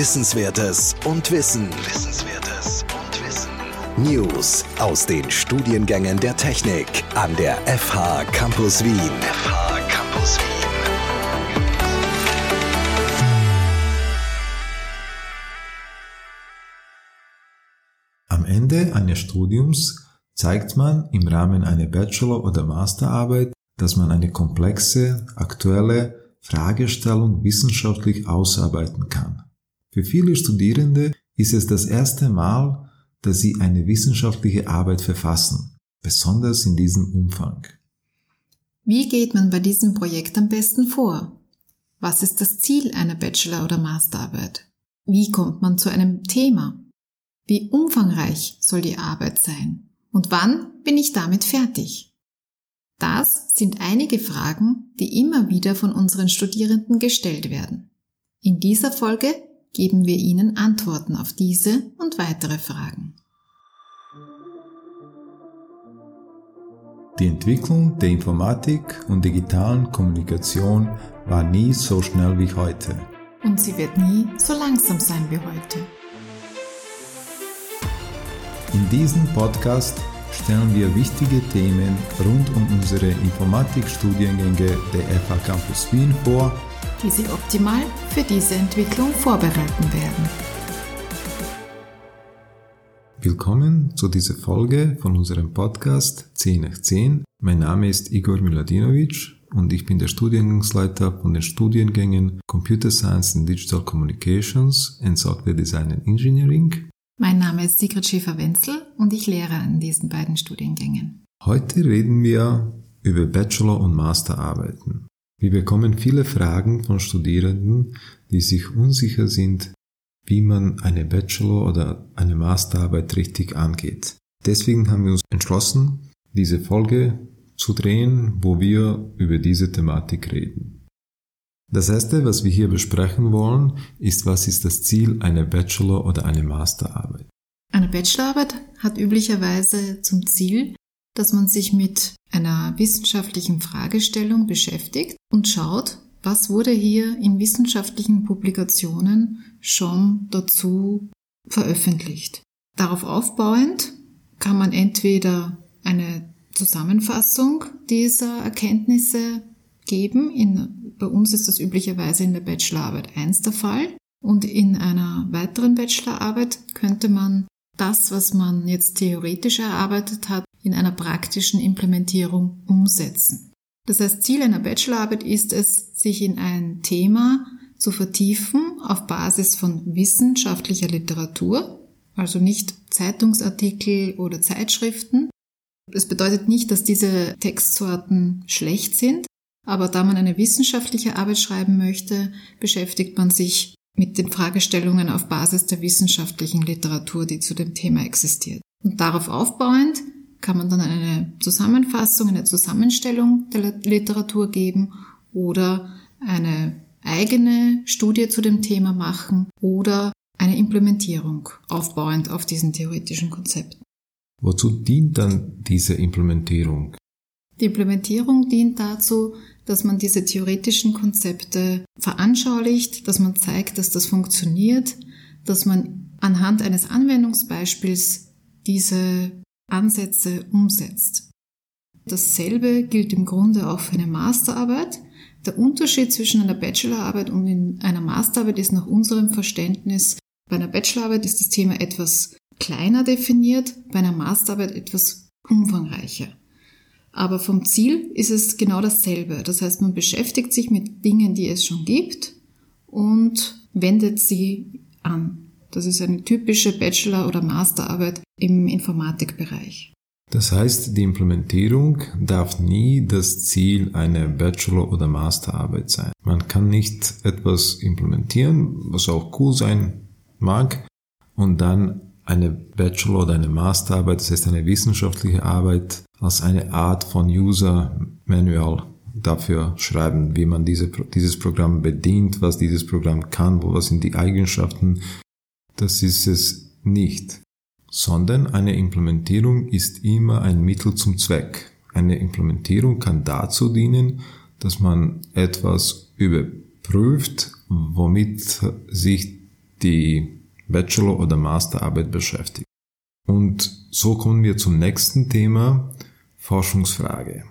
Wissenswertes und Wissen. Wissenswertes und Wissen. News aus den Studiengängen der Technik an der FH Campus Wien. FH Campus Wien. Am Ende eines Studiums zeigt man im Rahmen einer Bachelor- oder Masterarbeit, dass man eine komplexe, aktuelle Fragestellung wissenschaftlich ausarbeiten kann. Für viele Studierende ist es das erste Mal, dass sie eine wissenschaftliche Arbeit verfassen, besonders in diesem Umfang. Wie geht man bei diesem Projekt am besten vor? Was ist das Ziel einer Bachelor- oder Masterarbeit? Wie kommt man zu einem Thema? Wie umfangreich soll die Arbeit sein? Und wann bin ich damit fertig? Das sind einige Fragen, die immer wieder von unseren Studierenden gestellt werden. In dieser Folge geben wir Ihnen Antworten auf diese und weitere Fragen. Die Entwicklung der Informatik und digitalen Kommunikation war nie so schnell wie heute. Und sie wird nie so langsam sein wie heute. In diesem Podcast stellen wir wichtige Themen rund um unsere Informatikstudiengänge der FH Campus Wien vor die Sie optimal für diese Entwicklung vorbereiten werden. Willkommen zu dieser Folge von unserem Podcast 10 nach 10. Mein Name ist Igor Miladinovic und ich bin der Studiengangsleiter von den Studiengängen Computer Science and Digital Communications and Software Design and Engineering. Mein Name ist Sigrid Schäfer-Wenzel und ich lehre an diesen beiden Studiengängen. Heute reden wir über Bachelor- und Masterarbeiten. Wir bekommen viele Fragen von Studierenden, die sich unsicher sind, wie man eine Bachelor- oder eine Masterarbeit richtig angeht. Deswegen haben wir uns entschlossen, diese Folge zu drehen, wo wir über diese Thematik reden. Das erste, was wir hier besprechen wollen, ist, was ist das Ziel einer Bachelor- oder einer Masterarbeit? Eine Bachelorarbeit hat üblicherweise zum Ziel, dass man sich mit einer wissenschaftlichen Fragestellung beschäftigt und schaut, was wurde hier in wissenschaftlichen Publikationen schon dazu veröffentlicht. Darauf aufbauend kann man entweder eine Zusammenfassung dieser Erkenntnisse geben. In, bei uns ist das üblicherweise in der Bachelorarbeit 1 der Fall. Und in einer weiteren Bachelorarbeit könnte man das, was man jetzt theoretisch erarbeitet hat, in einer praktischen Implementierung umsetzen. Das heißt, Ziel einer Bachelorarbeit ist es, sich in ein Thema zu vertiefen auf Basis von wissenschaftlicher Literatur, also nicht Zeitungsartikel oder Zeitschriften. Es bedeutet nicht, dass diese Textsorten schlecht sind, aber da man eine wissenschaftliche Arbeit schreiben möchte, beschäftigt man sich mit den Fragestellungen auf Basis der wissenschaftlichen Literatur, die zu dem Thema existiert. Und darauf aufbauend kann man dann eine Zusammenfassung, eine Zusammenstellung der Literatur geben oder eine eigene Studie zu dem Thema machen oder eine Implementierung aufbauend auf diesen theoretischen Konzepten. Wozu dient dann diese Implementierung? Die Implementierung dient dazu, dass man diese theoretischen Konzepte veranschaulicht, dass man zeigt, dass das funktioniert, dass man anhand eines Anwendungsbeispiels diese Ansätze umsetzt. Dasselbe gilt im Grunde auch für eine Masterarbeit. Der Unterschied zwischen einer Bachelorarbeit und einer Masterarbeit ist nach unserem Verständnis, bei einer Bachelorarbeit ist das Thema etwas kleiner definiert, bei einer Masterarbeit etwas umfangreicher. Aber vom Ziel ist es genau dasselbe. Das heißt, man beschäftigt sich mit Dingen, die es schon gibt und wendet sie an. Das ist eine typische Bachelor- oder Masterarbeit im Informatikbereich. Das heißt, die Implementierung darf nie das Ziel einer Bachelor- oder Masterarbeit sein. Man kann nicht etwas implementieren, was auch cool sein mag, und dann eine Bachelor- oder eine Masterarbeit, das heißt eine wissenschaftliche Arbeit, als eine Art von User Manual dafür schreiben, wie man diese, dieses Programm bedient, was dieses Programm kann, wo was sind die Eigenschaften, das ist es nicht, sondern eine Implementierung ist immer ein Mittel zum Zweck. Eine Implementierung kann dazu dienen, dass man etwas überprüft, womit sich die Bachelor- oder Masterarbeit beschäftigt. Und so kommen wir zum nächsten Thema, Forschungsfrage.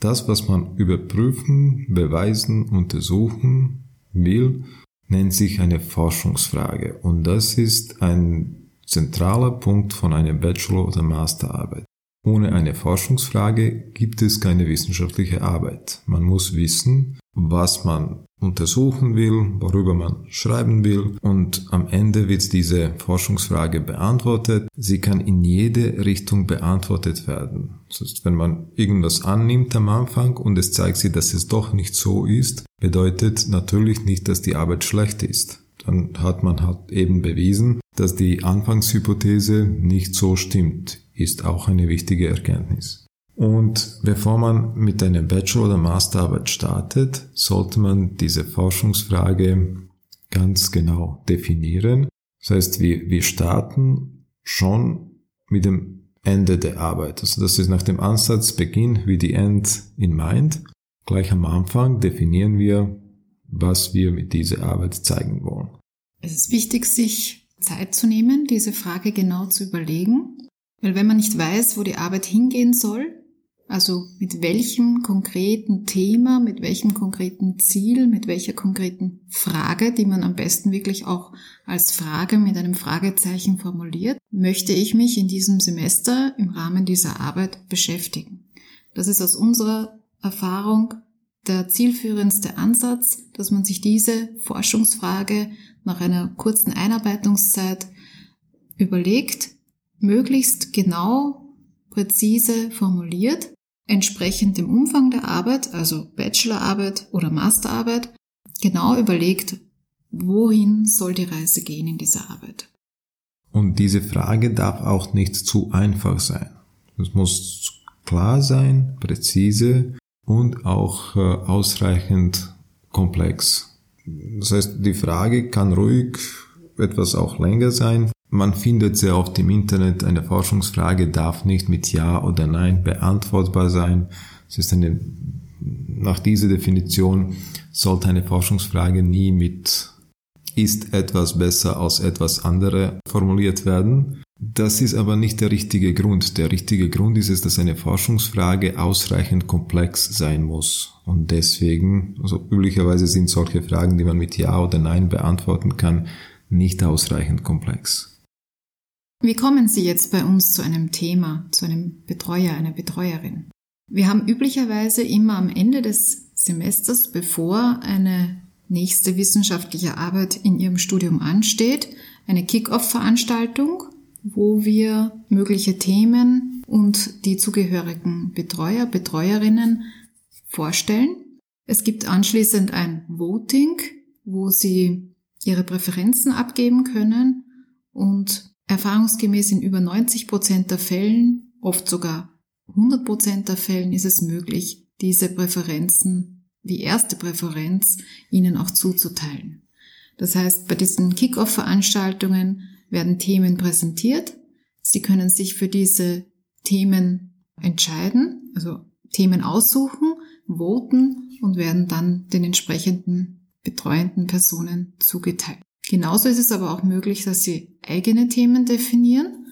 Das, was man überprüfen, beweisen, untersuchen will, nennt sich eine Forschungsfrage. Und das ist ein zentraler Punkt von einer Bachelor- oder Masterarbeit. Ohne eine Forschungsfrage gibt es keine wissenschaftliche Arbeit. Man muss wissen, was man untersuchen will, worüber man schreiben will und am Ende wird diese Forschungsfrage beantwortet. Sie kann in jede Richtung beantwortet werden. Das heißt, wenn man irgendwas annimmt am Anfang und es zeigt sich, dass es doch nicht so ist, bedeutet natürlich nicht, dass die Arbeit schlecht ist. Dann hat man halt eben bewiesen, dass die Anfangshypothese nicht so stimmt, ist auch eine wichtige Erkenntnis. Und bevor man mit einer Bachelor- oder Masterarbeit startet, sollte man diese Forschungsfrage ganz genau definieren. Das heißt, wir, wir starten schon mit dem Ende der Arbeit. Also das ist nach dem Ansatz Beginn wie die End in Mind. Gleich am Anfang definieren wir, was wir mit dieser Arbeit zeigen wollen. Es ist wichtig, sich Zeit zu nehmen, diese Frage genau zu überlegen. Weil wenn man nicht weiß, wo die Arbeit hingehen soll, also mit welchem konkreten Thema, mit welchem konkreten Ziel, mit welcher konkreten Frage, die man am besten wirklich auch als Frage mit einem Fragezeichen formuliert, möchte ich mich in diesem Semester im Rahmen dieser Arbeit beschäftigen. Das ist aus unserer Erfahrung der zielführendste Ansatz, dass man sich diese Forschungsfrage nach einer kurzen Einarbeitungszeit überlegt, möglichst genau, präzise formuliert entsprechend dem Umfang der Arbeit, also Bachelorarbeit oder Masterarbeit, genau überlegt, wohin soll die Reise gehen in dieser Arbeit. Und diese Frage darf auch nicht zu einfach sein. Es muss klar sein, präzise und auch äh, ausreichend komplex. Das heißt, die Frage kann ruhig etwas auch länger sein, man findet sehr oft im Internet, eine Forschungsfrage darf nicht mit Ja oder Nein beantwortbar sein. Es ist eine, nach dieser Definition sollte eine Forschungsfrage nie mit ist etwas besser als etwas andere formuliert werden. Das ist aber nicht der richtige Grund. Der richtige Grund ist es, dass eine Forschungsfrage ausreichend komplex sein muss. Und deswegen, also üblicherweise sind solche Fragen, die man mit Ja oder Nein beantworten kann, nicht ausreichend komplex. Wie kommen Sie jetzt bei uns zu einem Thema, zu einem Betreuer, einer Betreuerin? Wir haben üblicherweise immer am Ende des Semesters, bevor eine nächste wissenschaftliche Arbeit in Ihrem Studium ansteht, eine Kick-off-Veranstaltung, wo wir mögliche Themen und die zugehörigen Betreuer, Betreuerinnen vorstellen. Es gibt anschließend ein Voting, wo Sie Ihre Präferenzen abgeben können und Erfahrungsgemäß in über 90 Prozent der Fällen, oft sogar 100 Prozent der Fällen ist es möglich, diese Präferenzen, die erste Präferenz, ihnen auch zuzuteilen. Das heißt, bei diesen Kick-Off-Veranstaltungen werden Themen präsentiert. Sie können sich für diese Themen entscheiden, also Themen aussuchen, voten und werden dann den entsprechenden betreuenden Personen zugeteilt. Genauso ist es aber auch möglich, dass Sie eigene Themen definieren.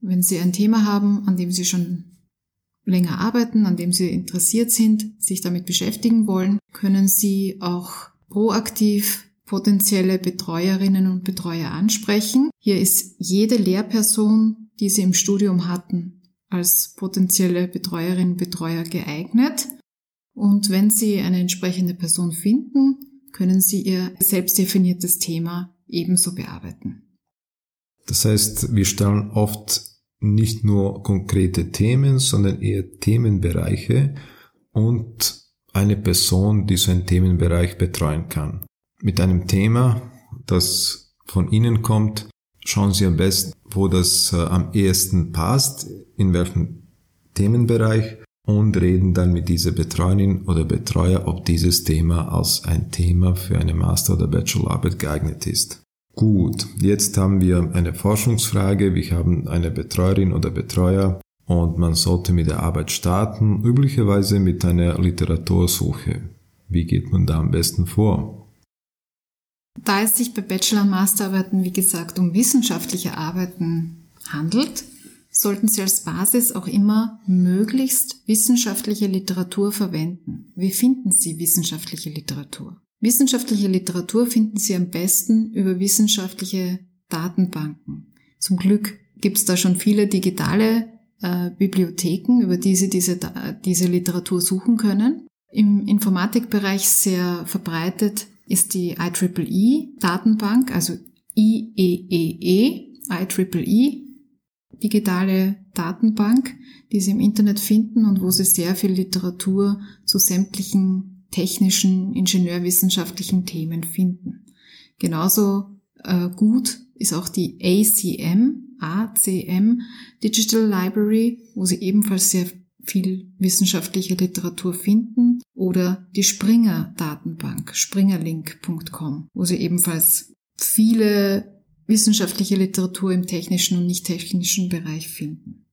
Wenn Sie ein Thema haben, an dem Sie schon länger arbeiten, an dem Sie interessiert sind, sich damit beschäftigen wollen, können Sie auch proaktiv potenzielle Betreuerinnen und Betreuer ansprechen. Hier ist jede Lehrperson, die Sie im Studium hatten, als potenzielle Betreuerin Betreuer geeignet. Und wenn Sie eine entsprechende Person finden, können Sie Ihr selbstdefiniertes Thema ebenso bearbeiten. Das heißt, wir stellen oft nicht nur konkrete Themen, sondern eher Themenbereiche und eine Person, die so einen Themenbereich betreuen kann. Mit einem Thema, das von Ihnen kommt, schauen Sie am besten, wo das äh, am ehesten passt, in welchem Themenbereich und reden dann mit dieser Betreuerin oder Betreuer, ob dieses Thema als ein Thema für eine Master- oder Bachelorarbeit geeignet ist. Gut, jetzt haben wir eine Forschungsfrage, wir haben eine Betreuerin oder Betreuer und man sollte mit der Arbeit starten, üblicherweise mit einer Literatursuche. Wie geht man da am besten vor? Da es sich bei Bachelor- und Masterarbeiten, wie gesagt, um wissenschaftliche Arbeiten handelt, sollten Sie als Basis auch immer möglichst wissenschaftliche Literatur verwenden. Wie finden Sie wissenschaftliche Literatur? Wissenschaftliche Literatur finden Sie am besten über wissenschaftliche Datenbanken. Zum Glück gibt es da schon viele digitale äh, Bibliotheken, über die Sie diese, diese Literatur suchen können. Im Informatikbereich sehr verbreitet ist die IEEE Datenbank, also IEEE, IEEE digitale Datenbank, die Sie im Internet finden und wo Sie sehr viel Literatur zu sämtlichen technischen, ingenieurwissenschaftlichen Themen finden. Genauso äh, gut ist auch die ACM, ACM Digital Library, wo Sie ebenfalls sehr viel wissenschaftliche Literatur finden oder die Springer Datenbank, springerlink.com, wo Sie ebenfalls viele wissenschaftliche Literatur im technischen und nicht technischen Bereich finden.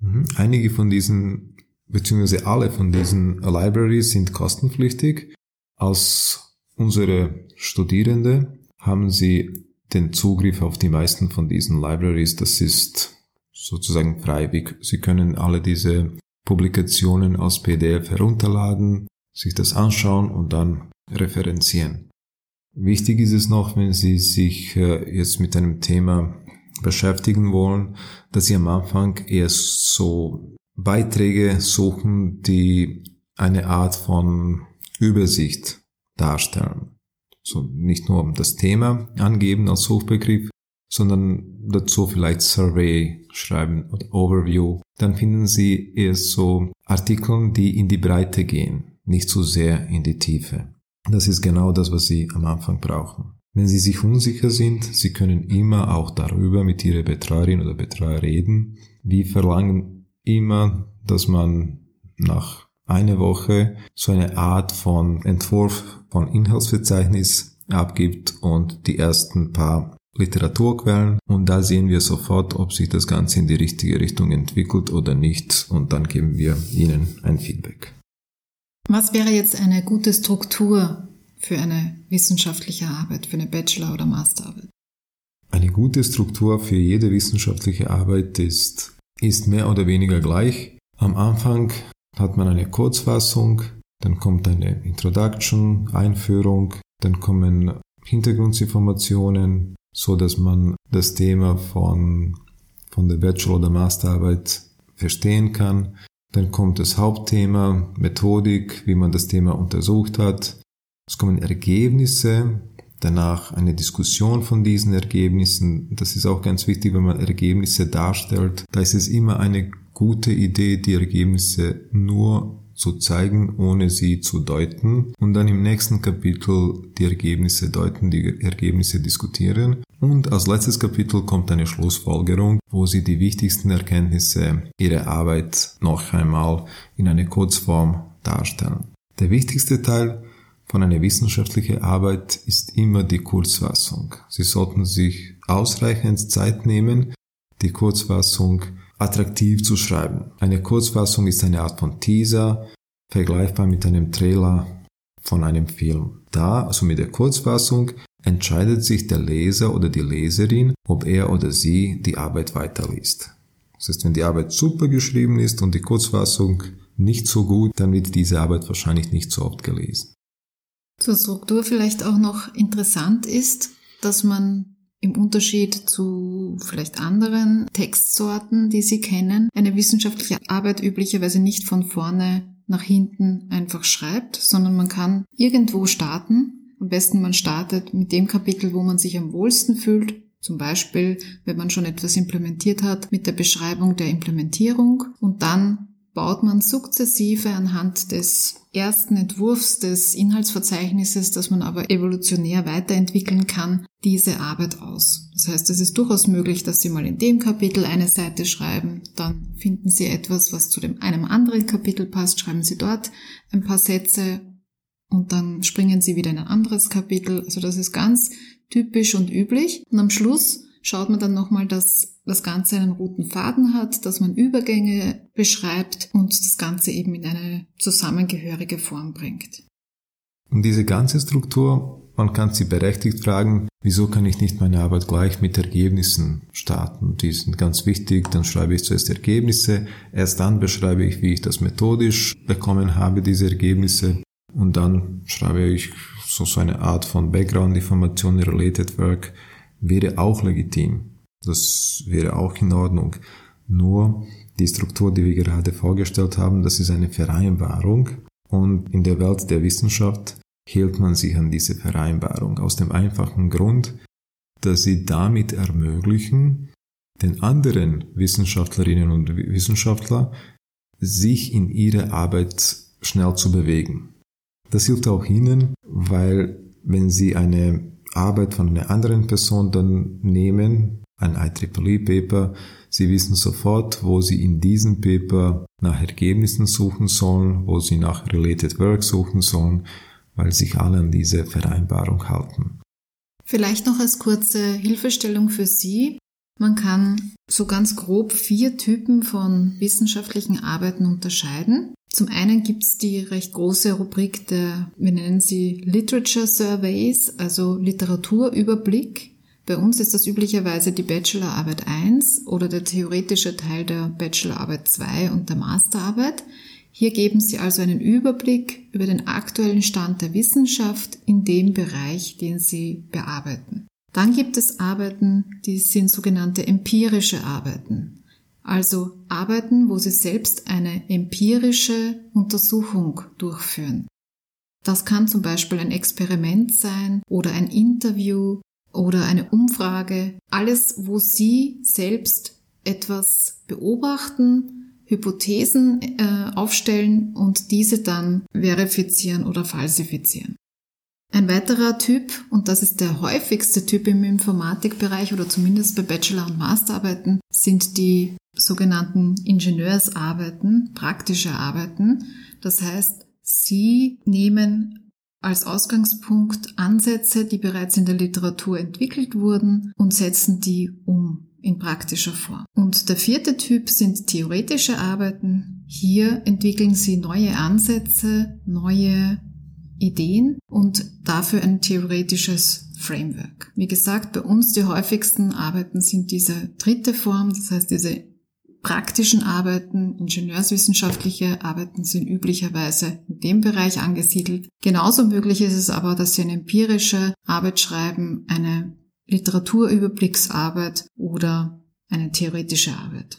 Mhm. Einige von diesen, beziehungsweise alle von diesen Libraries sind kostenpflichtig. Als unsere Studierende haben sie den Zugriff auf die meisten von diesen Libraries. Das ist sozusagen freiwillig. Sie können alle diese Publikationen als PDF herunterladen, sich das anschauen und dann referenzieren. Wichtig ist es noch, wenn Sie sich äh, jetzt mit einem Thema beschäftigen wollen, dass Sie am Anfang erst so Beiträge suchen, die eine Art von Übersicht darstellen. So nicht nur das Thema angeben als Suchbegriff, sondern dazu vielleicht Survey schreiben oder Overview. Dann finden Sie erst so Artikel, die in die Breite gehen, nicht so sehr in die Tiefe. Das ist genau das, was Sie am Anfang brauchen. Wenn Sie sich unsicher sind, Sie können immer auch darüber mit Ihrer Betreuerin oder Betreuer reden. Wir verlangen immer, dass man nach einer Woche so eine Art von Entwurf von Inhaltsverzeichnis abgibt und die ersten paar Literaturquellen und da sehen wir sofort, ob sich das Ganze in die richtige Richtung entwickelt oder nicht und dann geben wir Ihnen ein Feedback. Was wäre jetzt eine gute Struktur für eine wissenschaftliche Arbeit, für eine Bachelor- oder Masterarbeit? Eine gute Struktur für jede wissenschaftliche Arbeit ist, ist mehr oder weniger gleich. Am Anfang hat man eine Kurzfassung, dann kommt eine Introduction, Einführung, dann kommen Hintergrundinformationen, so dass man das Thema von, von der Bachelor- oder Masterarbeit verstehen kann. Dann kommt das Hauptthema, Methodik, wie man das Thema untersucht hat. Es kommen Ergebnisse, danach eine Diskussion von diesen Ergebnissen. Das ist auch ganz wichtig, wenn man Ergebnisse darstellt. Da ist es immer eine gute Idee, die Ergebnisse nur zu zeigen, ohne sie zu deuten und dann im nächsten Kapitel die Ergebnisse deuten, die Ergebnisse diskutieren. Und als letztes Kapitel kommt eine Schlussfolgerung, wo sie die wichtigsten Erkenntnisse ihrer Arbeit noch einmal in eine Kurzform darstellen. Der wichtigste Teil von einer wissenschaftlichen Arbeit ist immer die Kurzfassung. Sie sollten sich ausreichend Zeit nehmen, die Kurzfassung attraktiv zu schreiben. Eine Kurzfassung ist eine Art von Teaser, vergleichbar mit einem Trailer von einem Film. Da, also mit der Kurzfassung, entscheidet sich der Leser oder die Leserin, ob er oder sie die Arbeit weiterliest. Das heißt, wenn die Arbeit super geschrieben ist und die Kurzfassung nicht so gut, dann wird diese Arbeit wahrscheinlich nicht so oft gelesen. Zur Struktur vielleicht auch noch interessant ist, dass man im Unterschied zu vielleicht anderen Textsorten, die Sie kennen, eine wissenschaftliche Arbeit üblicherweise nicht von vorne nach hinten einfach schreibt, sondern man kann irgendwo starten. Am besten man startet mit dem Kapitel, wo man sich am wohlsten fühlt. Zum Beispiel, wenn man schon etwas implementiert hat, mit der Beschreibung der Implementierung und dann baut man sukzessive anhand des ersten Entwurfs des Inhaltsverzeichnisses, das man aber evolutionär weiterentwickeln kann, diese Arbeit aus. Das heißt, es ist durchaus möglich, dass Sie mal in dem Kapitel eine Seite schreiben, dann finden Sie etwas, was zu dem einem anderen Kapitel passt, schreiben Sie dort ein paar Sätze und dann springen Sie wieder in ein anderes Kapitel. Also das ist ganz typisch und üblich. Und am Schluss schaut man dann nochmal, dass das Ganze einen roten Faden hat, dass man Übergänge beschreibt und das Ganze eben in eine zusammengehörige Form bringt. Und diese ganze Struktur Man kann sie berechtigt fragen, wieso kann ich nicht meine Arbeit gleich mit Ergebnissen starten? Die sind ganz wichtig. Dann schreibe ich zuerst Ergebnisse. Erst dann beschreibe ich, wie ich das methodisch bekommen habe, diese Ergebnisse. Und dann schreibe ich so, so eine Art von Background-Information, Related Work, wäre auch legitim. Das wäre auch in Ordnung. Nur die Struktur, die wir gerade vorgestellt haben, das ist eine Vereinbarung. Und in der Welt der Wissenschaft hielt man sich an diese Vereinbarung aus dem einfachen Grund, dass sie damit ermöglichen, den anderen Wissenschaftlerinnen und Wissenschaftler sich in ihre Arbeit schnell zu bewegen. Das hilft auch Ihnen, weil wenn Sie eine Arbeit von einer anderen Person dann nehmen, ein IEEE-Paper, Sie wissen sofort, wo Sie in diesem Paper nach Ergebnissen suchen sollen, wo Sie nach Related Work suchen sollen weil sich alle an diese Vereinbarung halten. Vielleicht noch als kurze Hilfestellung für Sie. Man kann so ganz grob vier Typen von wissenschaftlichen Arbeiten unterscheiden. Zum einen gibt es die recht große Rubrik der, wir nennen sie Literature Surveys, also Literaturüberblick. Bei uns ist das üblicherweise die Bachelorarbeit 1 oder der theoretische Teil der Bachelorarbeit 2 und der Masterarbeit. Hier geben Sie also einen Überblick über den aktuellen Stand der Wissenschaft in dem Bereich, den Sie bearbeiten. Dann gibt es Arbeiten, die sind sogenannte empirische Arbeiten. Also Arbeiten, wo Sie selbst eine empirische Untersuchung durchführen. Das kann zum Beispiel ein Experiment sein oder ein Interview oder eine Umfrage. Alles, wo Sie selbst etwas beobachten, Hypothesen äh, aufstellen und diese dann verifizieren oder falsifizieren. Ein weiterer Typ, und das ist der häufigste Typ im Informatikbereich oder zumindest bei Bachelor- und Masterarbeiten, sind die sogenannten Ingenieursarbeiten, praktische Arbeiten. Das heißt, Sie nehmen als Ausgangspunkt Ansätze, die bereits in der Literatur entwickelt wurden und setzen die um in praktischer Form. Und der vierte Typ sind theoretische Arbeiten. Hier entwickeln Sie neue Ansätze, neue Ideen und dafür ein theoretisches Framework. Wie gesagt, bei uns die häufigsten Arbeiten sind diese dritte Form, das heißt diese praktischen Arbeiten, ingenieurswissenschaftliche Arbeiten sind üblicherweise in dem Bereich angesiedelt. Genauso möglich ist es aber, dass Sie eine empirische Arbeit schreiben, eine Literaturüberblicksarbeit oder eine theoretische Arbeit.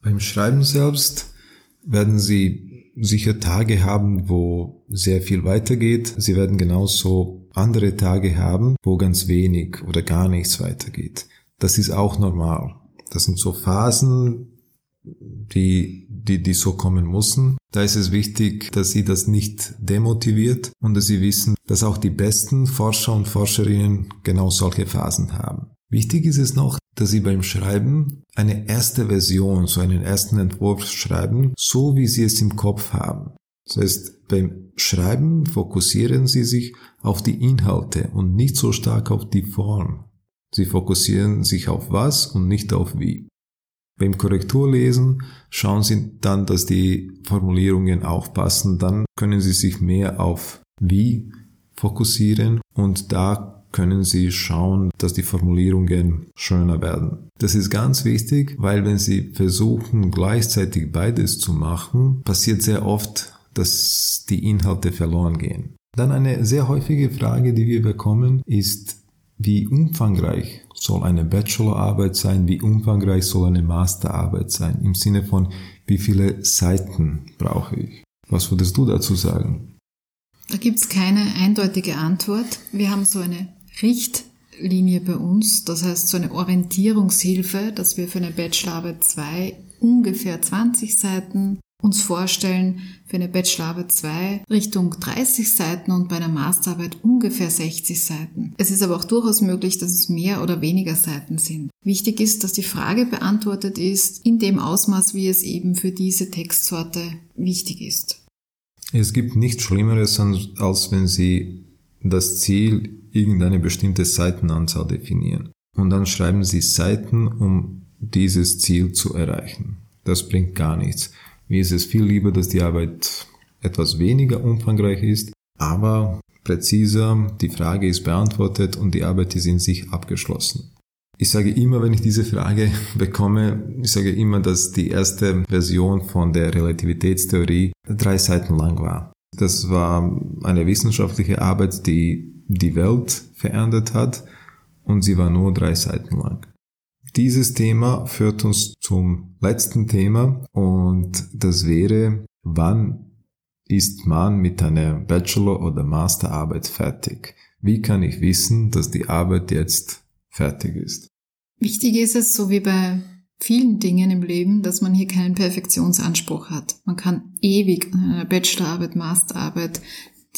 Beim Schreiben selbst werden Sie sicher Tage haben, wo sehr viel weitergeht. Sie werden genauso andere Tage haben, wo ganz wenig oder gar nichts weitergeht. Das ist auch normal. Das sind so Phasen, die, die, die so kommen müssen. Da ist es wichtig, dass sie das nicht demotiviert und dass sie wissen, dass auch die besten Forscher und Forscherinnen genau solche Phasen haben. Wichtig ist es noch, dass sie beim Schreiben eine erste Version, so einen ersten Entwurf schreiben, so wie sie es im Kopf haben. Das heißt, beim Schreiben fokussieren sie sich auf die Inhalte und nicht so stark auf die Form. Sie fokussieren sich auf was und nicht auf wie. Beim Korrekturlesen schauen Sie dann, dass die Formulierungen aufpassen. Dann können Sie sich mehr auf wie fokussieren und da können Sie schauen, dass die Formulierungen schöner werden. Das ist ganz wichtig, weil wenn Sie versuchen, gleichzeitig beides zu machen, passiert sehr oft, dass die Inhalte verloren gehen. Dann eine sehr häufige Frage, die wir bekommen, ist, wie umfangreich soll eine Bachelorarbeit sein, wie umfangreich soll eine Masterarbeit sein, im Sinne von, wie viele Seiten brauche ich. Was würdest du dazu sagen? Da gibt's keine eindeutige Antwort. Wir haben so eine Richtlinie bei uns, das heißt so eine Orientierungshilfe, dass wir für eine Bachelorarbeit zwei ungefähr 20 Seiten uns vorstellen, für eine Bachelorarbeit 2 Richtung 30 Seiten und bei einer Masterarbeit ungefähr 60 Seiten. Es ist aber auch durchaus möglich, dass es mehr oder weniger Seiten sind. Wichtig ist, dass die Frage beantwortet ist in dem Ausmaß, wie es eben für diese Textsorte wichtig ist. Es gibt nichts Schlimmeres, als wenn Sie das Ziel irgendeine bestimmte Seitenanzahl definieren. Und dann schreiben Sie Seiten, um dieses Ziel zu erreichen. Das bringt gar nichts. Mir ist es viel lieber, dass die Arbeit etwas weniger umfangreich ist, aber präziser, die Frage ist beantwortet und die Arbeit ist in sich abgeschlossen. Ich sage immer, wenn ich diese Frage bekomme, ich sage immer, dass die erste Version von der Relativitätstheorie drei Seiten lang war. Das war eine wissenschaftliche Arbeit, die die Welt verändert hat und sie war nur drei Seiten lang. Dieses Thema führt uns zum letzten Thema und das wäre, wann ist man mit einer Bachelor- oder Masterarbeit fertig? Wie kann ich wissen, dass die Arbeit jetzt fertig ist? Wichtig ist es, so wie bei vielen Dingen im Leben, dass man hier keinen Perfektionsanspruch hat. Man kann ewig an einer Bachelorarbeit, Masterarbeit,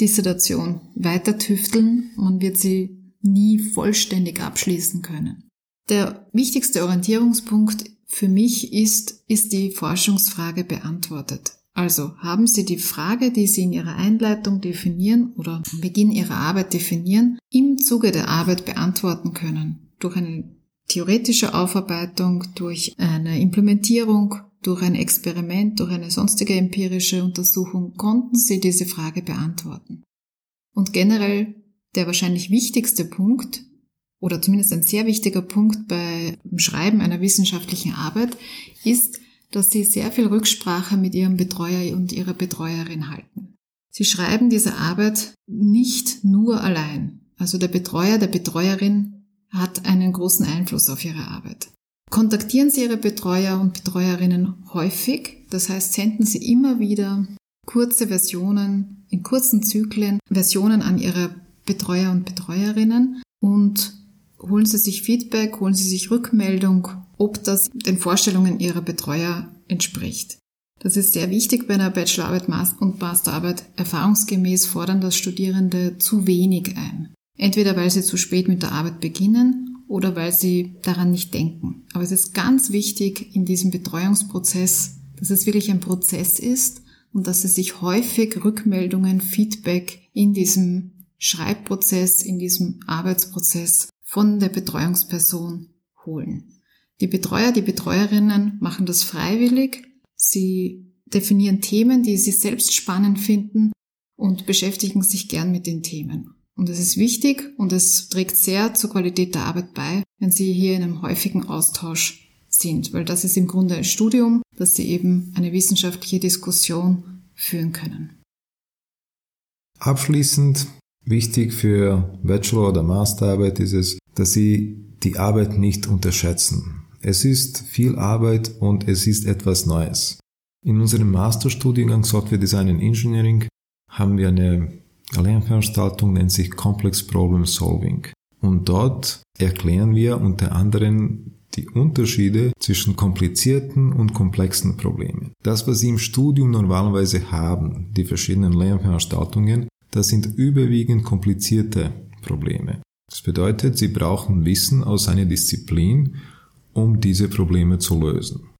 Dissertation weiter tüfteln. Man wird sie nie vollständig abschließen können. Der wichtigste Orientierungspunkt für mich ist, ist die Forschungsfrage beantwortet. Also haben Sie die Frage, die Sie in Ihrer Einleitung definieren oder am Beginn Ihrer Arbeit definieren, im Zuge der Arbeit beantworten können. Durch eine theoretische Aufarbeitung, durch eine Implementierung, durch ein Experiment, durch eine sonstige empirische Untersuchung konnten Sie diese Frage beantworten. Und generell der wahrscheinlich wichtigste Punkt oder zumindest ein sehr wichtiger Punkt beim Schreiben einer wissenschaftlichen Arbeit ist, dass Sie sehr viel Rücksprache mit Ihrem Betreuer und Ihrer Betreuerin halten. Sie schreiben diese Arbeit nicht nur allein. Also der Betreuer, der Betreuerin hat einen großen Einfluss auf Ihre Arbeit. Kontaktieren Sie Ihre Betreuer und Betreuerinnen häufig, das heißt senden Sie immer wieder kurze Versionen, in kurzen Zyklen, Versionen an Ihre Betreuer und Betreuerinnen und holen Sie sich Feedback, holen Sie sich Rückmeldung, ob das den Vorstellungen Ihrer Betreuer entspricht. Das ist sehr wichtig bei einer Bachelorarbeit und Masterarbeit. Erfahrungsgemäß fordern das Studierende zu wenig ein. Entweder weil sie zu spät mit der Arbeit beginnen oder weil sie daran nicht denken. Aber es ist ganz wichtig in diesem Betreuungsprozess, dass es wirklich ein Prozess ist und dass sie sich häufig Rückmeldungen, Feedback in diesem Schreibprozess, in diesem Arbeitsprozess von der Betreuungsperson holen. Die Betreuer, die Betreuerinnen machen das freiwillig. Sie definieren Themen, die sie selbst spannend finden und beschäftigen sich gern mit den Themen. Und es ist wichtig und es trägt sehr zur Qualität der Arbeit bei, wenn Sie hier in einem häufigen Austausch sind, weil das ist im Grunde ein Studium, dass Sie eben eine wissenschaftliche Diskussion führen können. Abschließend wichtig für Bachelor- oder Masterarbeit ist es, dass Sie die Arbeit nicht unterschätzen. Es ist viel Arbeit und es ist etwas Neues. In unserem Masterstudiengang Software Design and Engineering haben wir eine Lernveranstaltung nennt sich Complex Problem Solving. Und dort erklären wir unter anderem die Unterschiede zwischen komplizierten und komplexen Problemen. Das, was Sie im Studium normalerweise haben, die verschiedenen Lernveranstaltungen, das sind überwiegend komplizierte Probleme. Das bedeutet, Sie brauchen Wissen aus einer Disziplin, um diese Probleme zu lösen.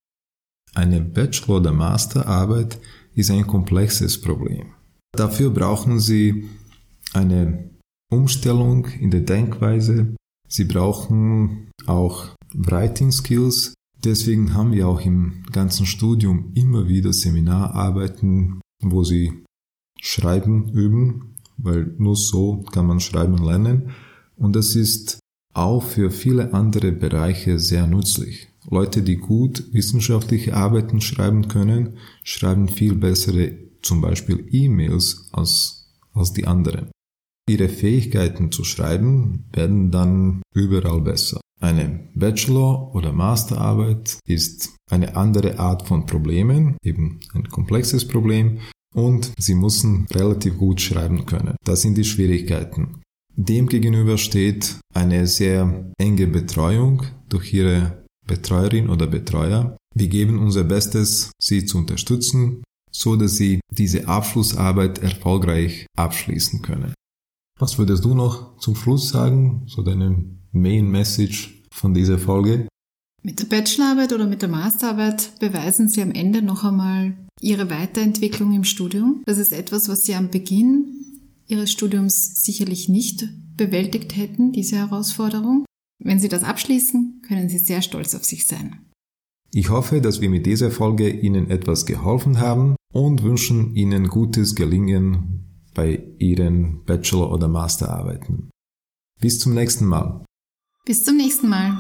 Eine Bachelor- oder Masterarbeit ist ein komplexes Problem. Dafür brauchen Sie eine Umstellung in der Denkweise. Sie brauchen auch Writing Skills. Deswegen haben wir auch im ganzen Studium immer wieder Seminararbeiten, wo Sie Schreiben üben, weil nur so kann man Schreiben lernen. Und das ist auch für viele andere Bereiche sehr nützlich. Leute, die gut wissenschaftliche Arbeiten schreiben können, schreiben viel bessere zum Beispiel E-Mails als, als die anderen. Ihre Fähigkeiten zu schreiben werden dann überall besser. Eine Bachelor- oder Masterarbeit ist eine andere Art von Problemen, eben ein komplexes Problem, und sie müssen relativ gut schreiben können. Das sind die Schwierigkeiten. Demgegenüber steht eine sehr enge Betreuung durch ihre Betreuerin oder Betreuer. Wir geben unser Bestes, sie zu unterstützen, so dass sie diese Abschlussarbeit erfolgreich abschließen können. Was würdest du noch zum Schluss sagen, so deine Main Message von dieser Folge? Mit der Bachelorarbeit oder mit der Masterarbeit beweisen Sie am Ende noch einmal Ihre Weiterentwicklung im Studium. Das ist etwas, was Sie am Beginn Ihres Studiums sicherlich nicht bewältigt hätten, diese Herausforderung. Wenn Sie das abschließen, können Sie sehr stolz auf sich sein. Ich hoffe, dass wir mit dieser Folge Ihnen etwas geholfen haben und wünschen Ihnen gutes Gelingen bei Ihren Bachelor- oder Masterarbeiten. Bis zum nächsten Mal. Bis zum nächsten Mal.